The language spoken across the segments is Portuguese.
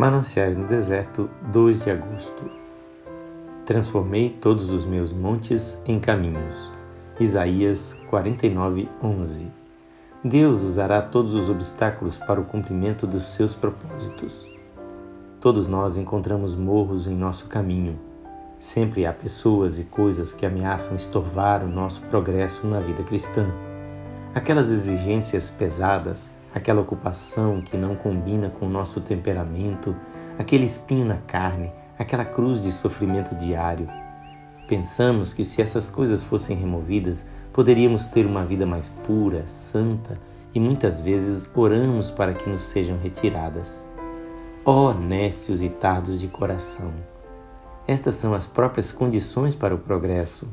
Mananciais no Deserto, 2 de agosto. Transformei todos os meus montes em caminhos. Isaías 49, 11. Deus usará todos os obstáculos para o cumprimento dos seus propósitos. Todos nós encontramos morros em nosso caminho. Sempre há pessoas e coisas que ameaçam estorvar o nosso progresso na vida cristã. Aquelas exigências pesadas aquela ocupação que não combina com o nosso temperamento, aquele espinho na carne, aquela cruz de sofrimento diário. Pensamos que se essas coisas fossem removidas, poderíamos ter uma vida mais pura, santa, e muitas vezes oramos para que nos sejam retiradas. Ó oh, nécios e tardos de coração! Estas são as próprias condições para o progresso.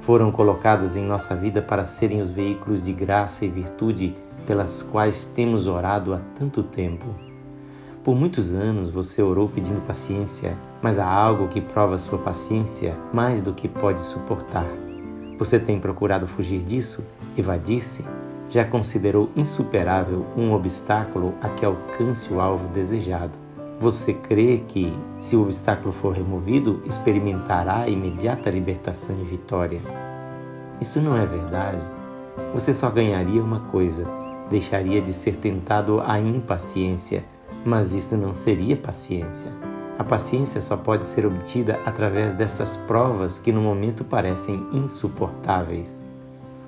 Foram colocadas em nossa vida para serem os veículos de graça e virtude pelas quais temos orado há tanto tempo. Por muitos anos você orou pedindo paciência, mas há algo que prova sua paciência mais do que pode suportar. Você tem procurado fugir disso, evadir-se? Já considerou insuperável um obstáculo a que alcance o alvo desejado? Você crê que, se o obstáculo for removido, experimentará a imediata libertação e vitória? Isso não é verdade. Você só ganharia uma coisa: deixaria de ser tentado à impaciência, mas isso não seria paciência. A paciência só pode ser obtida através dessas provas que no momento parecem insuportáveis.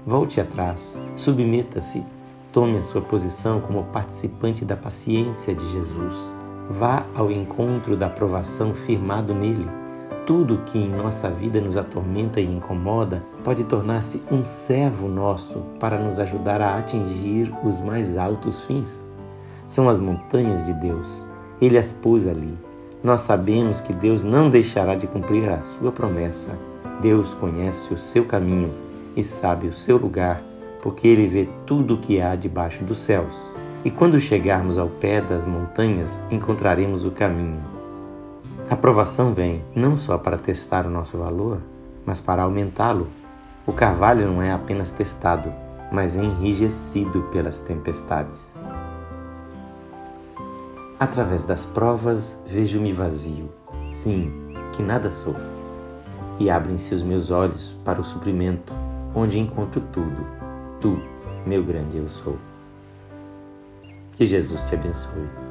Volte atrás, submeta-se, tome a sua posição como participante da paciência de Jesus. Vá ao encontro da aprovação firmado nele tudo que em nossa vida nos atormenta e incomoda pode tornar-se um servo nosso para nos ajudar a atingir os mais altos fins. São as montanhas de Deus. Ele as pôs ali. Nós sabemos que Deus não deixará de cumprir a sua promessa. Deus conhece o seu caminho e sabe o seu lugar, porque ele vê tudo o que há debaixo dos céus. E quando chegarmos ao pé das montanhas, encontraremos o caminho a aprovação vem não só para testar o nosso valor, mas para aumentá-lo. O carvalho não é apenas testado, mas enrijecido pelas tempestades. Através das provas vejo-me vazio, sim, que nada sou. E abrem-se os meus olhos para o suprimento, onde encontro tudo. Tu, meu grande eu sou. Que Jesus te abençoe.